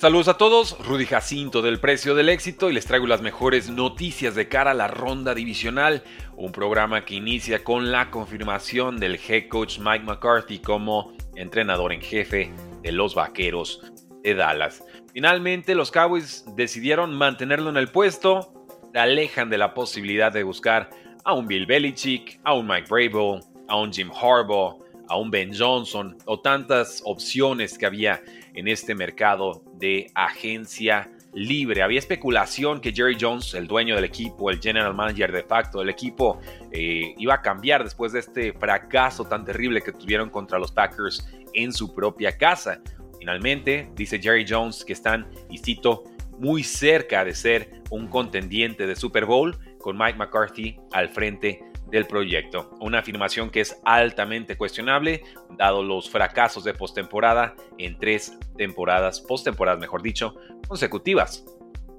Saludos a todos, Rudy Jacinto del Precio del Éxito y les traigo las mejores noticias de cara a la ronda divisional, un programa que inicia con la confirmación del head coach Mike McCarthy como entrenador en jefe de los Vaqueros de Dallas. Finalmente los Cowboys decidieron mantenerlo en el puesto, se alejan de la posibilidad de buscar a un Bill Belichick, a un Mike Brable, a un Jim Harbaugh, a un Ben Johnson o tantas opciones que había en este mercado de agencia libre. Había especulación que Jerry Jones, el dueño del equipo, el general manager de facto del equipo, eh, iba a cambiar después de este fracaso tan terrible que tuvieron contra los Packers en su propia casa. Finalmente, dice Jerry Jones que están, y cito, muy cerca de ser un contendiente de Super Bowl con Mike McCarthy al frente del proyecto. Una afirmación que es altamente cuestionable, dado los fracasos de postemporada en tres temporadas, postemporadas mejor dicho, consecutivas.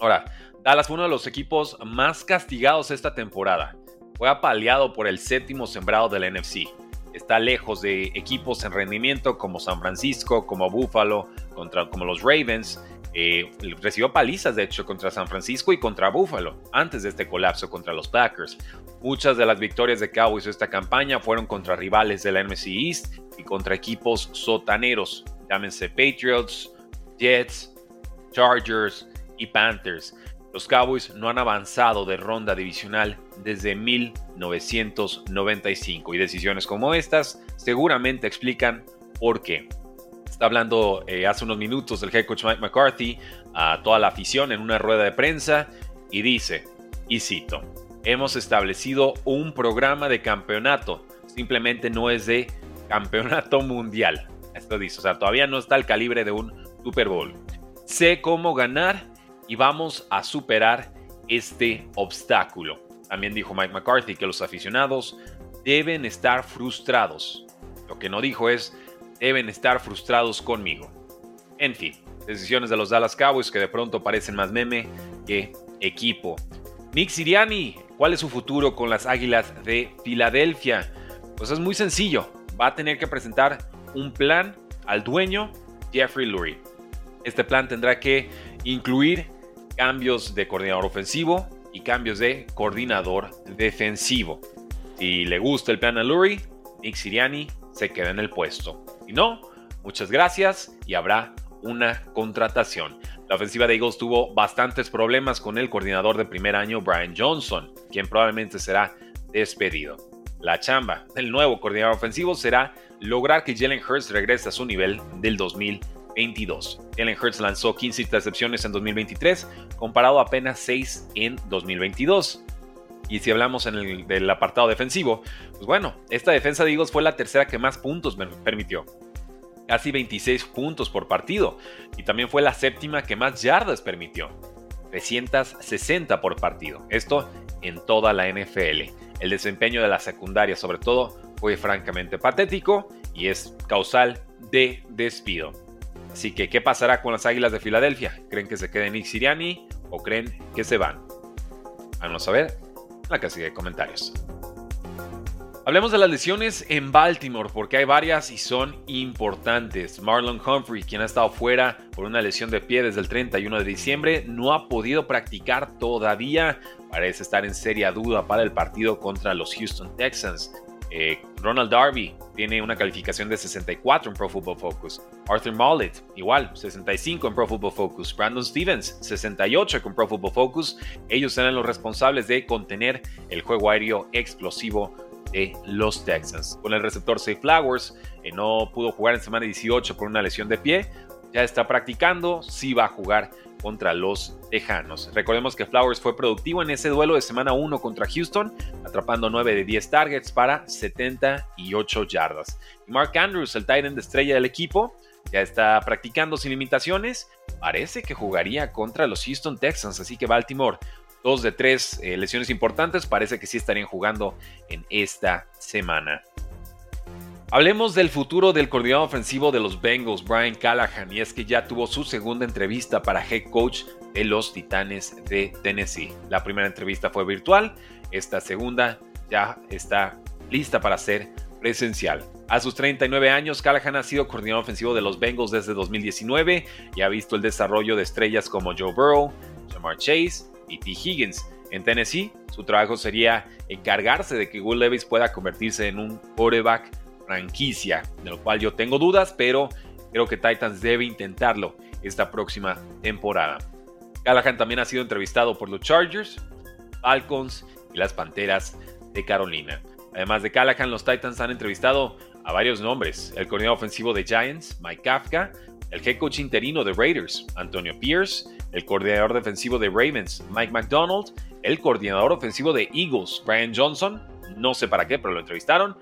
Ahora, Dallas fue uno de los equipos más castigados esta temporada. Fue apaleado por el séptimo sembrado del NFC. Está lejos de equipos en rendimiento como San Francisco, como Buffalo, contra, como los Ravens, eh, recibió palizas, de hecho, contra San Francisco y contra Buffalo, antes de este colapso contra los Packers. Muchas de las victorias de Cowboys esta campaña fueron contra rivales de la NFC East y contra equipos sotaneros, llámense Patriots, Jets, Chargers y Panthers. Los Cowboys no han avanzado de ronda divisional desde 1995 y decisiones como estas seguramente explican por qué. Está hablando eh, hace unos minutos el head coach Mike McCarthy a toda la afición en una rueda de prensa y dice, y cito, hemos establecido un programa de campeonato, simplemente no es de campeonato mundial. Esto dice, o sea, todavía no está al calibre de un Super Bowl. Sé cómo ganar y vamos a superar este obstáculo. También dijo Mike McCarthy que los aficionados deben estar frustrados. Lo que no dijo es deben estar frustrados conmigo. En fin, decisiones de los Dallas Cowboys que de pronto parecen más meme que equipo. Nick Siriani, ¿cuál es su futuro con las Águilas de Filadelfia? Pues es muy sencillo, va a tener que presentar un plan al dueño Jeffrey Lurie. Este plan tendrá que incluir cambios de coordinador ofensivo y cambios de coordinador defensivo. Si le gusta el plan a Lurie, Nick Siriani se queda en el puesto. Si no, muchas gracias y habrá una contratación. La ofensiva de Eagles tuvo bastantes problemas con el coordinador de primer año Brian Johnson, quien probablemente será despedido. La chamba del nuevo coordinador ofensivo será lograr que Jalen Hurts regrese a su nivel del 2022. Jalen Hurts lanzó 15 intercepciones en 2023, comparado a apenas 6 en 2022. Y si hablamos en el, del apartado defensivo, pues bueno, esta defensa de Eagles fue la tercera que más puntos permitió. Casi 26 puntos por partido. Y también fue la séptima que más yardas permitió. 360 por partido. Esto en toda la NFL. El desempeño de la secundaria sobre todo fue francamente patético y es causal de despido. Así que, ¿qué pasará con las Águilas de Filadelfia? ¿Creen que se queden Nick Siriani o creen que se van? Vamos a ver la casilla de comentarios. Hablemos de las lesiones en Baltimore, porque hay varias y son importantes. Marlon Humphrey, quien ha estado fuera por una lesión de pie desde el 31 de diciembre, no ha podido practicar todavía. Parece estar en seria duda para el partido contra los Houston Texans. Eh, Ronald Darby tiene una calificación de 64 en Pro Football Focus. Arthur Mollett, igual, 65 en Pro Football Focus. Brandon Stevens, 68 con Pro Football Focus. Ellos serán los responsables de contener el juego aéreo explosivo de los Texans. Con el receptor Safe Flowers, que no pudo jugar en semana 18 por una lesión de pie, ya está practicando, sí va a jugar contra los Tejanos. Recordemos que Flowers fue productivo en ese duelo de semana 1 contra Houston, atrapando 9 de 10 targets para 78 yardas. Mark Andrews, el tight end de estrella del equipo, ya está practicando sin limitaciones. Parece que jugaría contra los Houston Texans, así que Baltimore, dos de tres eh, lesiones importantes, parece que sí estarían jugando en esta semana. Hablemos del futuro del coordinador ofensivo de los Bengals, Brian Callahan, y es que ya tuvo su segunda entrevista para head coach de los Titanes de Tennessee. La primera entrevista fue virtual, esta segunda ya está lista para ser presencial. A sus 39 años, Callahan ha sido coordinador ofensivo de los Bengals desde 2019 y ha visto el desarrollo de estrellas como Joe Burrow, Jamar Chase y T. Higgins. En Tennessee, su trabajo sería encargarse de que Will Levis pueda convertirse en un quarterback franquicia, de lo cual yo tengo dudas, pero creo que Titans debe intentarlo esta próxima temporada. Callahan también ha sido entrevistado por los Chargers, Falcons y las Panteras de Carolina. Además de Callahan, los Titans han entrevistado a varios nombres. El coordinador ofensivo de Giants, Mike Kafka, el head coach interino de Raiders, Antonio Pierce, el coordinador defensivo de Ravens, Mike McDonald, el coordinador ofensivo de Eagles, Brian Johnson, no sé para qué, pero lo entrevistaron,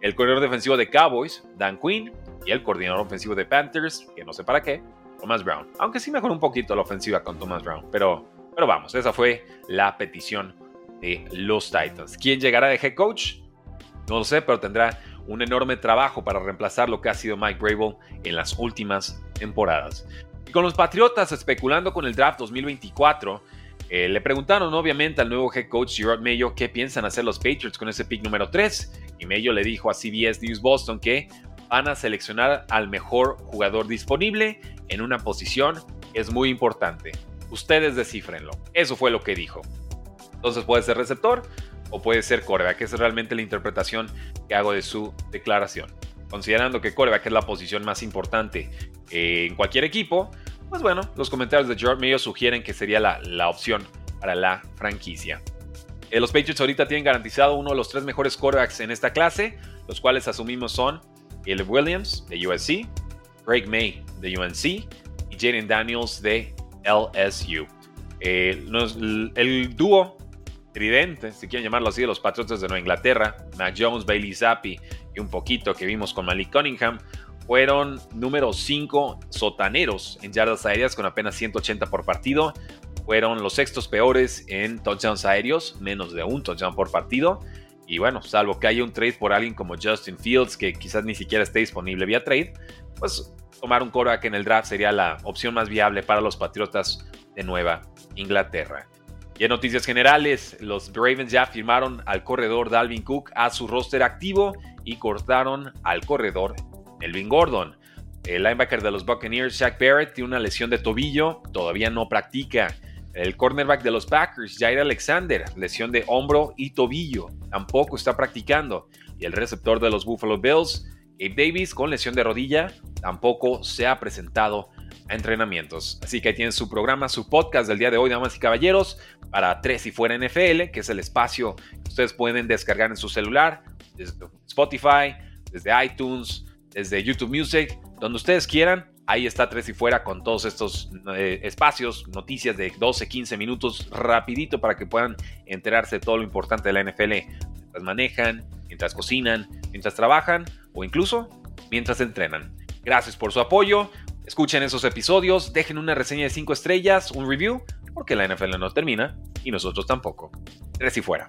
el coordinador defensivo de Cowboys, Dan Quinn, y el coordinador ofensivo de Panthers, que no sé para qué, Thomas Brown. Aunque sí mejoró un poquito la ofensiva con Thomas Brown, pero, pero vamos, esa fue la petición de los Titans. ¿Quién llegará de head coach? No lo sé, pero tendrá un enorme trabajo para reemplazar lo que ha sido Mike Brable en las últimas temporadas. Y con los Patriotas especulando con el draft 2024, eh, le preguntaron obviamente al nuevo head coach Gerard Mayo qué piensan hacer los Patriots con ese pick número 3 y Mayo le dijo a CBS News Boston que van a seleccionar al mejor jugador disponible en una posición es muy importante. Ustedes descifrenlo. Eso fue lo que dijo. Entonces puede ser receptor o puede ser coreback. Esa es realmente la interpretación que hago de su declaración. Considerando que coreback es la posición más importante en cualquier equipo, pues bueno, los comentarios de George Mayo sugieren que sería la, opción para la franquicia. Eh, los Patriots ahorita tienen garantizado uno de los tres mejores quarterbacks en esta clase, los cuales asumimos son Caleb Williams de USC, Greg May de UNC y Jaden Daniels de LSU. Eh, el dúo tridente, si quieren llamarlo así, de los Patriots de Nueva Inglaterra, Mac Jones, Bailey Zappi y un poquito que vimos con Malik Cunningham, fueron número 5 sotaneros en yardas aéreas con apenas 180 por partido. Fueron los sextos peores en touchdowns aéreos, menos de un touchdown por partido. Y bueno, salvo que haya un trade por alguien como Justin Fields, que quizás ni siquiera esté disponible vía trade, pues tomar un coreback en el draft sería la opción más viable para los Patriotas de Nueva Inglaterra. Y en noticias generales, los Ravens ya firmaron al corredor Dalvin Cook a su roster activo y cortaron al corredor Melvin Gordon. El linebacker de los Buccaneers, Jack Barrett, tiene una lesión de tobillo, todavía no practica. El cornerback de los Packers, Jair Alexander, lesión de hombro y tobillo, tampoco está practicando. Y el receptor de los Buffalo Bills, Gabe Davis, con lesión de rodilla, tampoco se ha presentado a entrenamientos. Así que ahí tienen su programa, su podcast del día de hoy, damas y caballeros, para Tres y Fuera NFL, que es el espacio que ustedes pueden descargar en su celular, desde Spotify, desde iTunes, desde YouTube Music, donde ustedes quieran. Ahí está Tres y Fuera con todos estos eh, espacios, noticias de 12, 15 minutos rapidito para que puedan enterarse de todo lo importante de la NFL mientras manejan, mientras cocinan, mientras trabajan o incluso mientras entrenan. Gracias por su apoyo. Escuchen esos episodios, dejen una reseña de 5 estrellas, un review, porque la NFL no termina y nosotros tampoco. Tres y fuera.